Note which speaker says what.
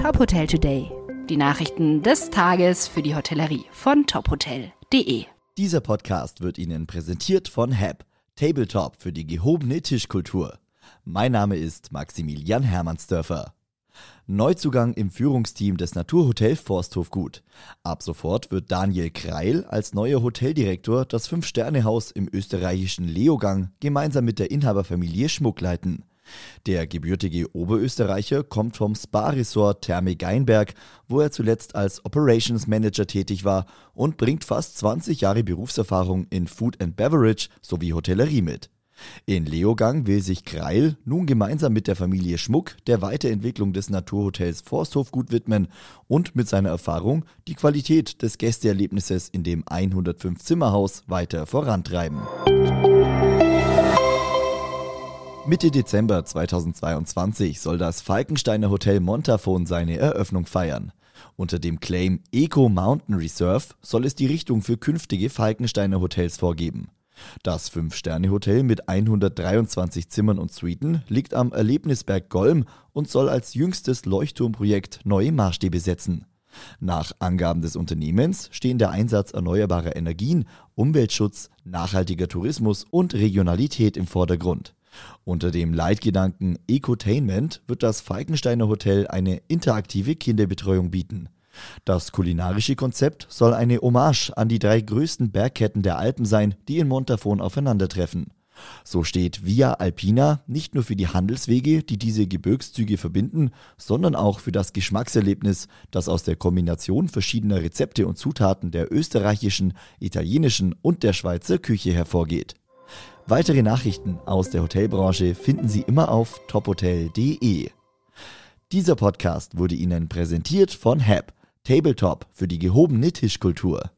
Speaker 1: Top Hotel Today. Die Nachrichten des Tages für die Hotellerie von tophotel.de.
Speaker 2: Dieser Podcast wird Ihnen präsentiert von HAP, Tabletop für die gehobene Tischkultur. Mein Name ist Maximilian Hermannsdörfer. Neuzugang im Führungsteam des Naturhotel Forsthof Gut. Ab sofort wird Daniel Kreil als neuer Hoteldirektor das Fünf-Sterne-Haus im österreichischen Leogang gemeinsam mit der Inhaberfamilie Schmuck leiten. Der gebürtige Oberösterreicher kommt vom Spa-Resort Therme Geinberg, wo er zuletzt als Operations Manager tätig war und bringt fast 20 Jahre Berufserfahrung in Food and Beverage sowie Hotellerie mit. In Leogang will sich Kreil nun gemeinsam mit der Familie Schmuck der Weiterentwicklung des Naturhotels Forsthof gut widmen und mit seiner Erfahrung die Qualität des Gästeerlebnisses in dem 105 Zimmerhaus weiter vorantreiben. Mitte Dezember 2022 soll das Falkensteiner Hotel Montafon seine Eröffnung feiern. Unter dem Claim Eco Mountain Reserve soll es die Richtung für künftige Falkensteiner Hotels vorgeben. Das Fünf-Sterne-Hotel mit 123 Zimmern und Suiten liegt am Erlebnisberg Golm und soll als jüngstes Leuchtturmprojekt neue Maßstäbe setzen. Nach Angaben des Unternehmens stehen der Einsatz erneuerbarer Energien, Umweltschutz, nachhaltiger Tourismus und Regionalität im Vordergrund. Unter dem Leitgedanken Ecotainment wird das Falkensteiner Hotel eine interaktive Kinderbetreuung bieten. Das kulinarische Konzept soll eine Hommage an die drei größten Bergketten der Alpen sein, die in Montafon aufeinandertreffen. So steht Via Alpina nicht nur für die Handelswege, die diese Gebirgszüge verbinden, sondern auch für das Geschmackserlebnis, das aus der Kombination verschiedener Rezepte und Zutaten der österreichischen, italienischen und der Schweizer Küche hervorgeht. Weitere Nachrichten aus der Hotelbranche finden Sie immer auf tophotel.de. Dieser Podcast wurde Ihnen präsentiert von HAP, Tabletop für die gehobene Tischkultur.